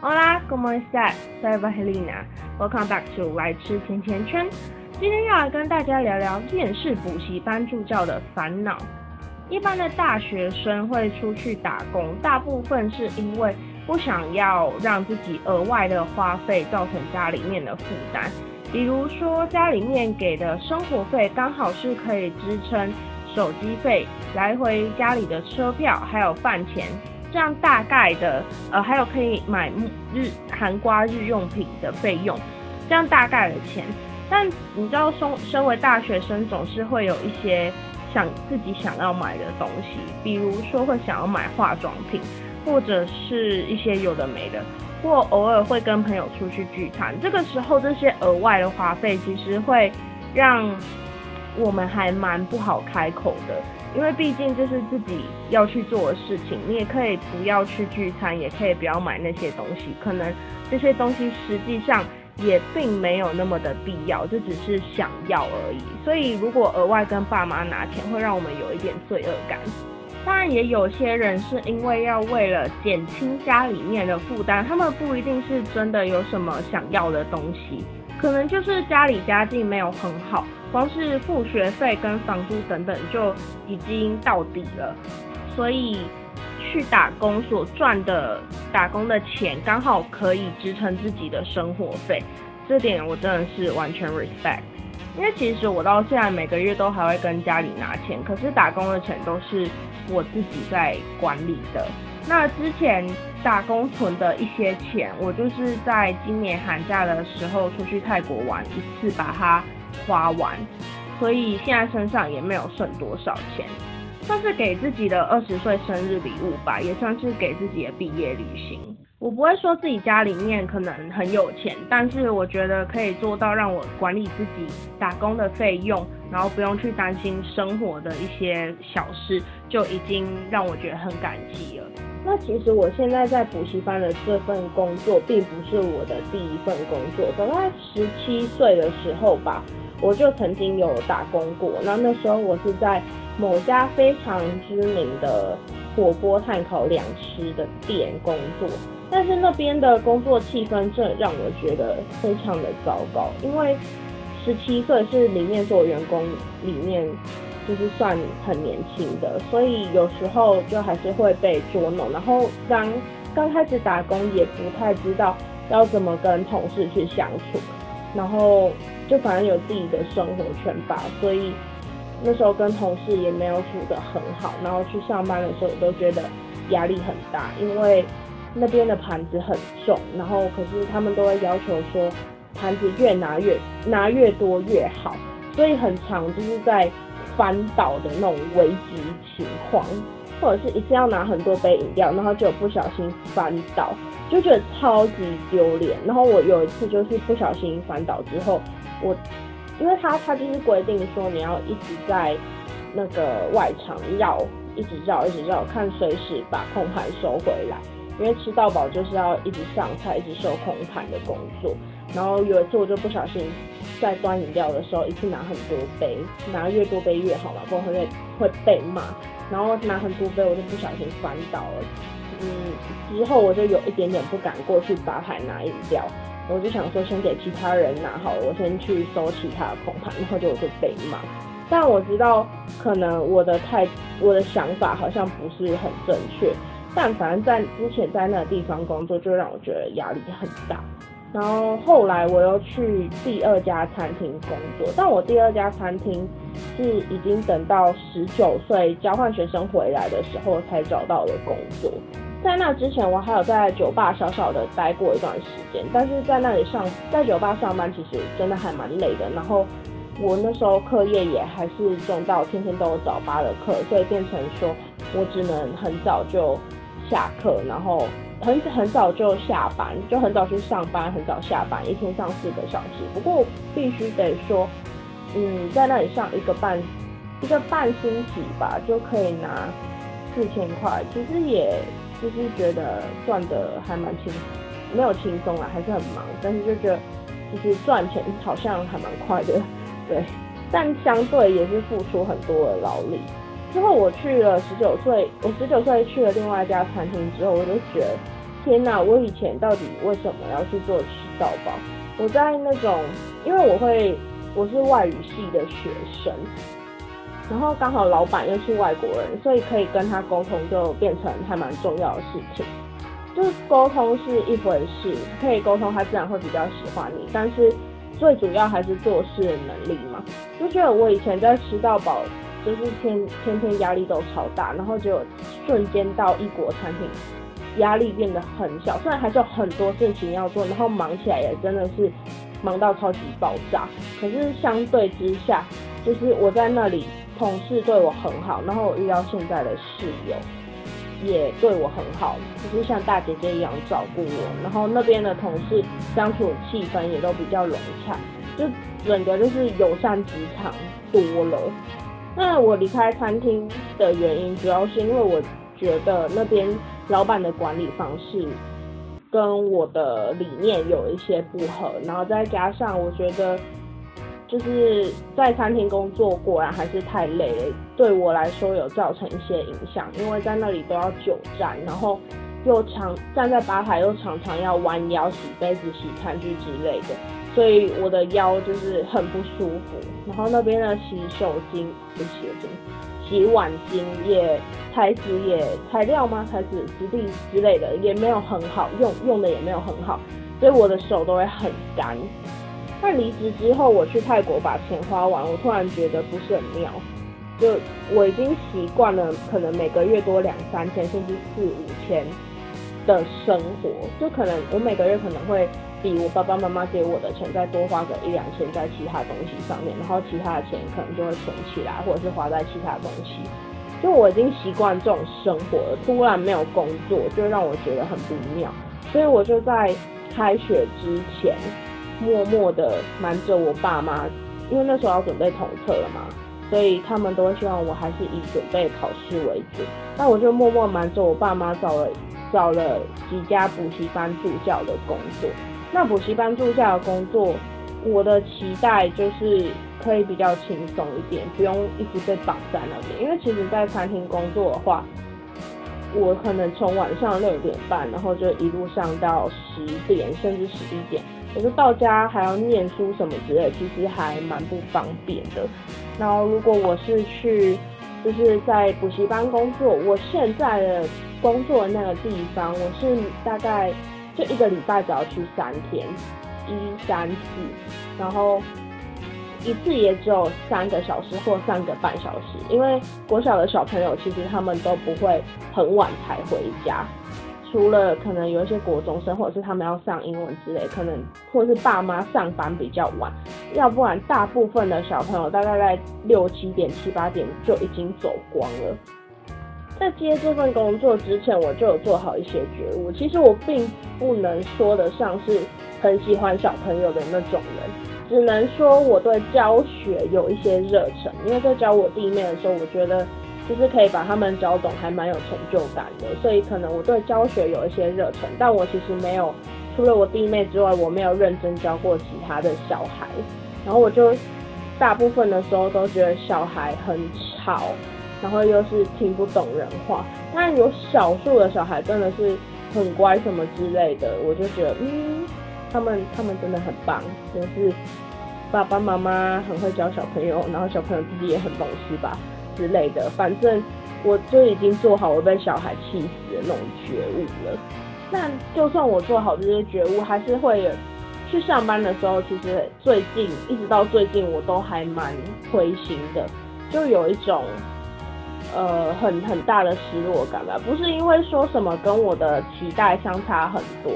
Hola, ¿cómo estás? Soy Valentina. Welcome back to 来吃甜甜圈。今天要来跟大家聊聊面试补习班助教的烦恼。一般的大学生会出去打工，大部分是因为不想要让自己额外的花费造成家里面的负担。比如说家里面给的生活费刚好是可以支撑手机费、来回家里的车票，还有饭钱，这样大概的呃还有可以买日韩瓜日用品的费用，这样大概的钱。但你知道，身身为大学生，总是会有一些想自己想要买的东西，比如说会想要买化妆品，或者是一些有的没的，或偶尔会跟朋友出去聚餐。这个时候，这些额外的花费其实会让我们还蛮不好开口的，因为毕竟这是自己要去做的事情。你也可以不要去聚餐，也可以不要买那些东西，可能这些东西实际上。也并没有那么的必要，这只是想要而已。所以如果额外跟爸妈拿钱，会让我们有一点罪恶感。当然，也有些人是因为要为了减轻家里面的负担，他们不一定是真的有什么想要的东西，可能就是家里家境没有很好，光是付学费跟房租等等就已经到底了，所以。去打工所赚的打工的钱，刚好可以支撑自己的生活费，这点我真的是完全 respect。因为其实我到现在每个月都还会跟家里拿钱，可是打工的钱都是我自己在管理的。那之前打工存的一些钱，我就是在今年寒假的时候出去泰国玩一次，把它花完，所以现在身上也没有剩多少钱。算是给自己的二十岁生日礼物吧，也算是给自己的毕业旅行。我不会说自己家里面可能很有钱，但是我觉得可以做到让我管理自己打工的费用，然后不用去担心生活的一些小事，就已经让我觉得很感激了。那其实我现在在补习班的这份工作，并不是我的第一份工作。大概十七岁的时候吧，我就曾经有打工过。那那时候我是在。某家非常知名的火锅碳烤两吃的店工作，但是那边的工作气氛真的让我觉得非常的糟糕。因为十七岁是里面所有员工里面就是算很年轻的，所以有时候就还是会被捉弄。然后刚刚开始打工也不太知道要怎么跟同事去相处，然后就反正有自己的生活圈吧，所以。那时候跟同事也没有处得很好，然后去上班的时候也都觉得压力很大，因为那边的盘子很重，然后可是他们都会要求说盘子越拿越拿越多越好，所以很长就是在翻倒的那种危机情况，或者是一次要拿很多杯饮料，然后就不小心翻倒，就觉得超级丢脸。然后我有一次就是不小心翻倒之后，我。因为他他就是规定说你要一直在那个外场绕，一直绕一直绕，看随时把空盘收回来。因为吃到饱就是要一直上菜，一直收空盘的工作。然后有一次我就不小心在端饮料的时候，一次拿很多杯，拿越多杯越好嘛，不然会会被骂。然后拿很多杯，我就不小心翻倒了。嗯，之后我就有一点点不敢过去吧台拿饮料。我就想说，先给其他人拿好，我先去收其他的空盘，然后就我就被骂。但我知道，可能我的态，我的想法好像不是很正确。但反正在之前在那个地方工作，就让我觉得压力很大。然后后来我又去第二家餐厅工作，但我第二家餐厅是已经等到十九岁交换学生回来的时候才找到的工作。在那之前，我还有在酒吧小小的待过一段时间，但是在那里上，在酒吧上班其实真的还蛮累的。然后我那时候课业也还是重到天天都有早八的课，所以变成说我只能很早就下课，然后很很早就下班，就很早去上班，很早下班，一天上四个小时。不过必须得说，嗯，在那里上一个半一个半星期吧，就可以拿四千块，其实也。就是觉得赚的还蛮轻，没有轻松啊，还是很忙，但是就觉得其实赚钱好像还蛮快的，对，但相对也是付出很多的劳力。之后我去了十九岁，我十九岁去了另外一家餐厅之后，我就觉得天哪，我以前到底为什么要去做吃到饱？我在那种，因为我会我是外语系的学生，然后刚好老板又是外国人，所以可以跟他沟通，就变成还蛮重要的事情。就是沟通是一回事，可以沟通，他自然会比较喜欢你。但是最主要还是做事的能力嘛。就觉得我以前在吃到饱，就是天天天压力都超大，然后就瞬间到异国餐厅，压力变得很小。虽然还是有很多事情要做，然后忙起来也真的是忙到超级爆炸。可是相对之下，就是我在那里，同事对我很好，然后我遇到现在的室友。也对我很好，就是像大姐姐一样照顾我。然后那边的同事相处气氛也都比较融洽，就整个就是友善职场多了。那我离开餐厅的原因，主要是因为我觉得那边老板的管理方式跟我的理念有一些不合，然后再加上我觉得。就是在餐厅工作，果然还是太累了。对我来说，有造成一些影响，因为在那里都要久站，然后又常站在吧台，又常常要弯腰洗杯子、洗餐具之类的，所以我的腰就是很不舒服。然后那边的洗手巾不洗手巾，洗碗巾也材质也材料吗？材质质地之类的也没有很好用，用的也没有很好，所以我的手都会很干。但离职之后，我去泰国把钱花完，我突然觉得不是很妙。就我已经习惯了，可能每个月多两三千，甚至四五千的生活，就可能我每个月可能会比我爸爸妈妈给我的钱再多花个一两千在其他东西上面，然后其他的钱可能就会存起来，或者是花在其他东西。就我已经习惯这种生活了，突然没有工作，就让我觉得很不妙。所以我就在开学之前。默默的瞒着我爸妈，因为那时候要准备统测了嘛，所以他们都会希望我还是以准备考试为主。那我就默默瞒着我爸妈找了找了几家补习班助教的工作。那补习班助教的工作，我的期待就是可以比较轻松一点，不用一直被绑在那边。因为其实，在餐厅工作的话，我可能从晚上六点半，然后就一路上到十点，甚至十一点。可是到家还要念书什么之类，其实还蛮不方便的。然后如果我是去，就是在补习班工作，我现在的工作的那个地方，我是大概就一个礼拜只要去三天，一三四，然后一次也只有三个小时或三个半小时，因为国小的小朋友其实他们都不会很晚才回家。除了可能有一些国中生，或者是他们要上英文之类，可能或是爸妈上班比较晚，要不然大部分的小朋友大概在六七点、七八点就已经走光了。在接这份工作之前，我就有做好一些觉悟。其实我并不能说得上是很喜欢小朋友的那种人，只能说我对教学有一些热忱。因为在教我弟妹的时候，我觉得。就是可以把他们教懂，还蛮有成就感的。所以可能我对教学有一些热忱，但我其实没有，除了我弟妹之外，我没有认真教过其他的小孩。然后我就大部分的时候都觉得小孩很吵，然后又是听不懂人话。但有少数的小孩真的是很乖什么之类的，我就觉得嗯，他们他们真的很棒，就是爸爸妈妈很会教小朋友，然后小朋友自己也很懂事吧。之类的，反正我就已经做好我被小孩气死的那种觉悟了。那就算我做好这些觉悟，还是会去上班的时候，其实最近一直到最近，我都还蛮灰心的，就有一种呃很很大的失落感吧。不是因为说什么跟我的期待相差很多，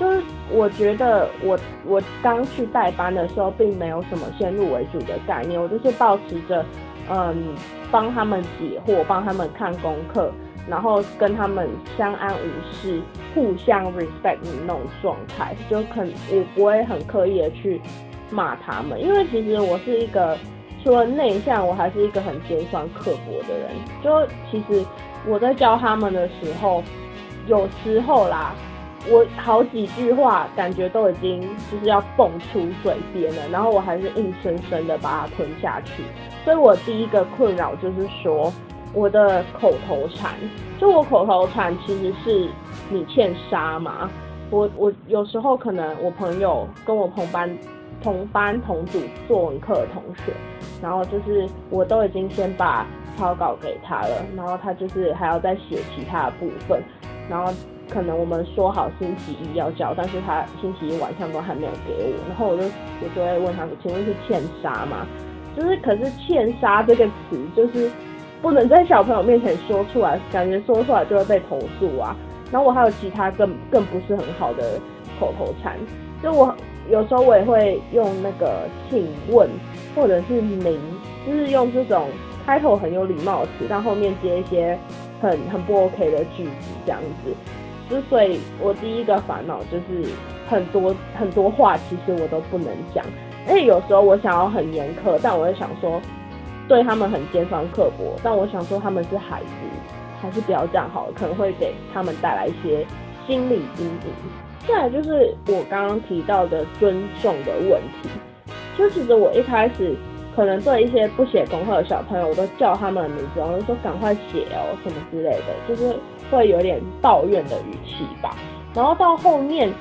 就是我觉得我我刚去代班的时候，并没有什么先入为主的概念，我就是保持着。嗯，帮他们解惑，帮他们看功课，然后跟他们相安无事，互相 respect 的那种状态，就可我不会很刻意的去骂他们，因为其实我是一个除了内向，我还是一个很尖酸刻薄的人。就其实我在教他们的时候，有时候啦。我好几句话感觉都已经就是要蹦出嘴边了，然后我还是硬生生的把它吞下去。所以我第一个困扰就是说，我的口头禅，就我口头禅其实是你欠杀嘛？我我有时候可能我朋友跟我同班同班同组作文课的同学，然后就是我都已经先把草稿给他了，然后他就是还要再写其他的部分，然后可能我们说好星期一要交，但是他星期一晚上都还没有给我，然后我就我就会问他说，请问是欠杀吗？就是可是欠杀这个词就是不能在小朋友面前说出来，感觉说出来就会被投诉啊。然后我还有其他更更不是很好的口头禅，就我有时候我也会用那个请问或者是您，就是用这种开头很有礼貌的词，但后面接一些很很不 OK 的句子这样子。之所以我第一个烦恼就是很多很多话其实我都不能讲，而且有时候我想要很严苛，但我也想说对他们很尖酸刻薄，但我想说他们是孩子。还是不要这样好了，可能会给他们带来一些心理阴影。再来就是我刚刚提到的尊重的问题，就其实我一开始可能对一些不写功课的小朋友，我都叫他们的名字，我就说赶快写哦什么之类的，就是会有点抱怨的语气吧。然后到后面，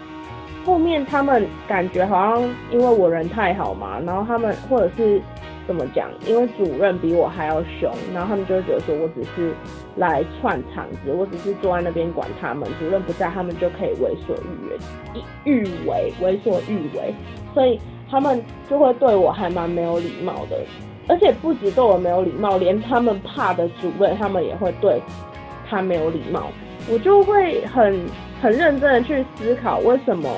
后面他们感觉好像因为我人太好嘛，然后他们或者是。怎么讲？因为主任比我还要凶，然后他们就会觉得说我只是来串场子，我只是坐在那边管他们。主任不在，他们就可以为所欲为，欲为为所欲为，所以他们就会对我还蛮没有礼貌的。而且不止对我没有礼貌，连他们怕的主任，他们也会对他没有礼貌。我就会很很认真的去思考为什么。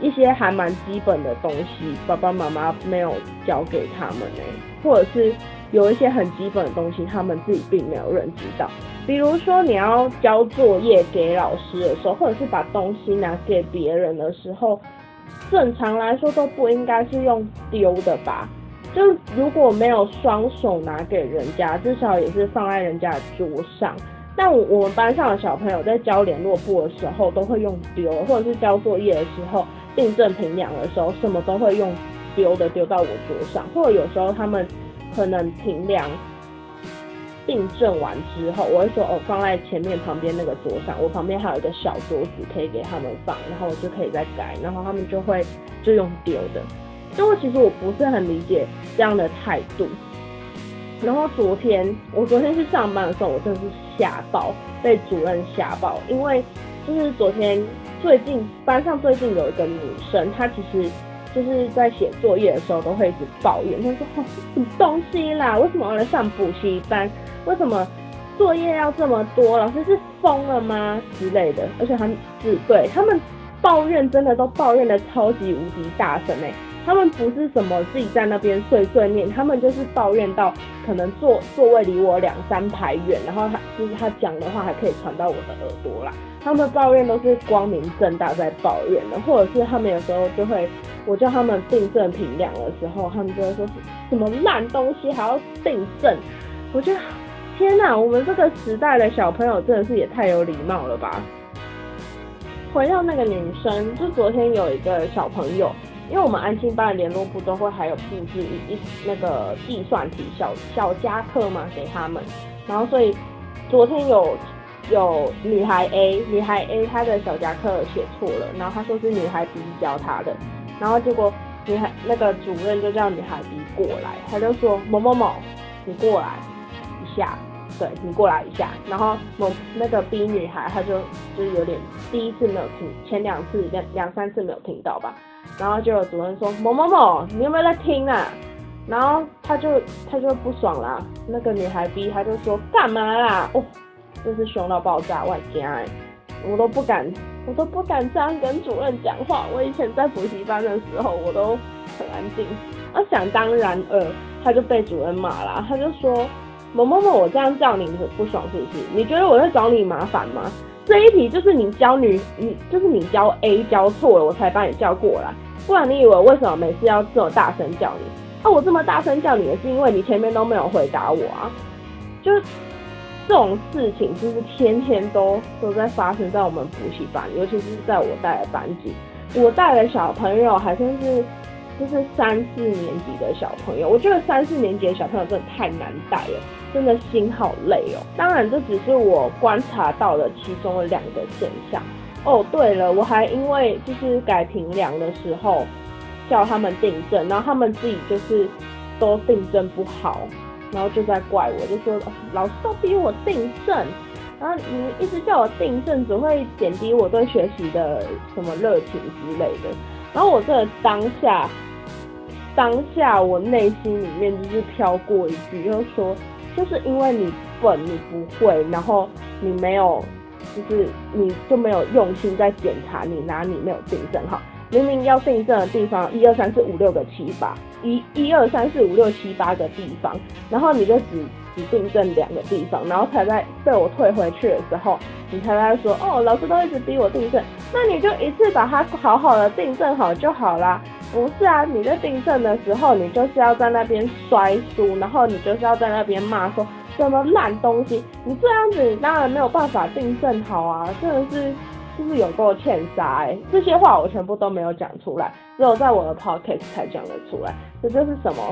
一些还蛮基本的东西，爸爸妈妈没有教给他们呢，或者是有一些很基本的东西，他们自己并没有认知到。比如说，你要交作业给老师的时候，或者是把东西拿给别人的时候，正常来说都不应该是用丢的吧？就如果没有双手拿给人家，至少也是放在人家桌上。但我我们班上的小朋友在交联络簿的时候，都会用丢，或者是交作业的时候。订正评量的时候，什么都会用丢的丢到我桌上，或者有时候他们可能评量订正完之后，我会说哦放在前面旁边那个桌上，我旁边还有一个小桌子可以给他们放，然后我就可以再改，然后他们就会就用丢的。就我其实我不是很理解这样的态度。然后昨天我昨天去上班的时候，我真的是吓爆，被主任吓爆，因为就是昨天。最近班上最近有一个女生，她其实就是在写作业的时候都会一直抱怨，她说：“ 什么东西啦？为什么要来上补习班？为什么作业要这么多？老师是疯了吗？”之类的。而且他们是对他们抱怨真的都抱怨的超级无敌大声哎。他们不是什么自己在那边碎碎念，他们就是抱怨到可能座座位离我两三排远，然后他就是他讲的话还可以传到我的耳朵啦。他们抱怨都是光明正大在抱怨的，或者是他们有时候就会，我叫他们订正评量的时候，他们就会说什么烂东西还要订正。我觉得天哪，我们这个时代的小朋友真的是也太有礼貌了吧。回到那个女生，就昨天有一个小朋友。因为我们安心班的联络部都会还有布置一一那个计算题小小加课嘛给他们，然后所以昨天有有女孩 A 女孩 A 她的小加课写错了，然后她说是女孩 B 教她的，然后结果女孩那个主任就叫女孩 B 过来，他就说某某某你过来一下，对你过来一下，然后某那个 B 女孩她就就是有点第一次没有听，前两次两两三次没有听到吧。然后就有主任说某某某，你有没有在听啊？然后他就他就不爽啦。那个女孩逼他就说干嘛啦？哦，真是凶到爆炸，外加哎，我都不敢，我都不敢这样跟主任讲话。我以前在补习班的时候，我都很安静。啊，想当然尔，他就被主任骂啦。他就说某某某，我这样叫你，你不爽是不是？你觉得我在找你麻烦吗？这一题就是你教女，你就是你教 A 教错了，我才把你叫过来。不然你以为为什么每次要这么大声叫你？啊，我这么大声叫你也是因为你前面都没有回答我啊。就是这种事情，就是天天都都在发生在我们补习班，尤其是在我带的班级。我带的小朋友还算是就是三四年级的小朋友，我觉得三四年级的小朋友真的太难带了，真的心好累哦。当然，这只是我观察到的其中的两个现象。哦，对了，我还因为就是改评量的时候叫他们订正，然后他们自己就是都订正不好，然后就在怪我，就说老师都逼我订正，然后你一直叫我订正，只会减低我对学习的什么热情之类的。然后我这个当下，当下我内心里面就是飘过一句，就是说，就是因为你笨，你不会，然后你没有，就是你就没有用心在检查你哪里没有订正好。明明要订正的地方，一二三四五六个七八，一一二三四五六七八个地方，然后你就只只订正两个地方，然后才在被我退回去的时候，你才在说，哦，老师都一直逼我订正，那你就一次把它好好的订正好就好啦。不是啊，你在订正的时候，你就是要在那边摔书，然后你就是要在那边骂说什么烂东西，你这样子你当然没有办法订正好啊，真的是。就是有够欠杀哎，这些话我全部都没有讲出来，只有在我的 podcast 才讲得出来。这就是什么？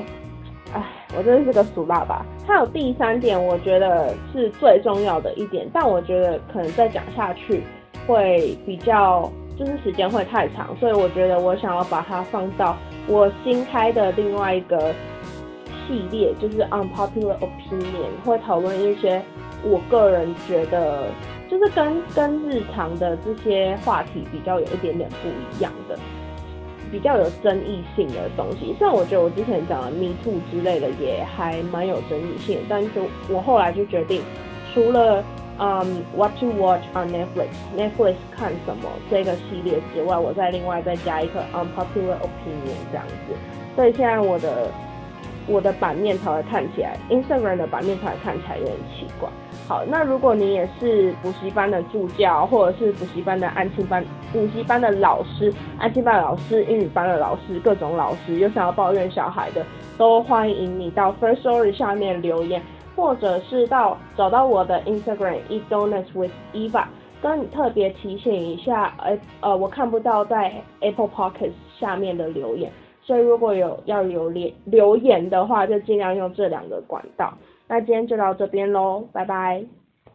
哎，我真的是个俗爸爸。还有第三点，我觉得是最重要的一点，但我觉得可能再讲下去会比较，就是时间会太长，所以我觉得我想要把它放到我新开的另外一个系列，就是 unpopular opinion，会讨论一些我个人觉得。就是跟跟日常的这些话题比较有一点点不一样的，比较有争议性的东西。虽然我觉得我之前讲的 Me Too 之类的也还蛮有争议性，但就我后来就决定，除了嗯 What to Watch on Netflix，Netflix 看什么这个系列之外，我再另外再加一个 Unpopular Opinion 这样子。所以现在我的我的版面才会看起来，Instagram 的版面才会看起来有点奇怪。好，那如果你也是补习班的助教，或者是补习班的安亲班、补习班的老师、安亲班的老师、英语班的老师，各种老师有想要抱怨小孩的，都欢迎你到 First Story 下面留言，或者是到找到我的 Instagram Eat Donuts with Eva，跟你特别提醒一下，呃呃，我看不到在 Apple p o c k e t 下面的留言，所以如果有要留留留言的话，就尽量用这两个管道。那今天就到这边喽，拜拜。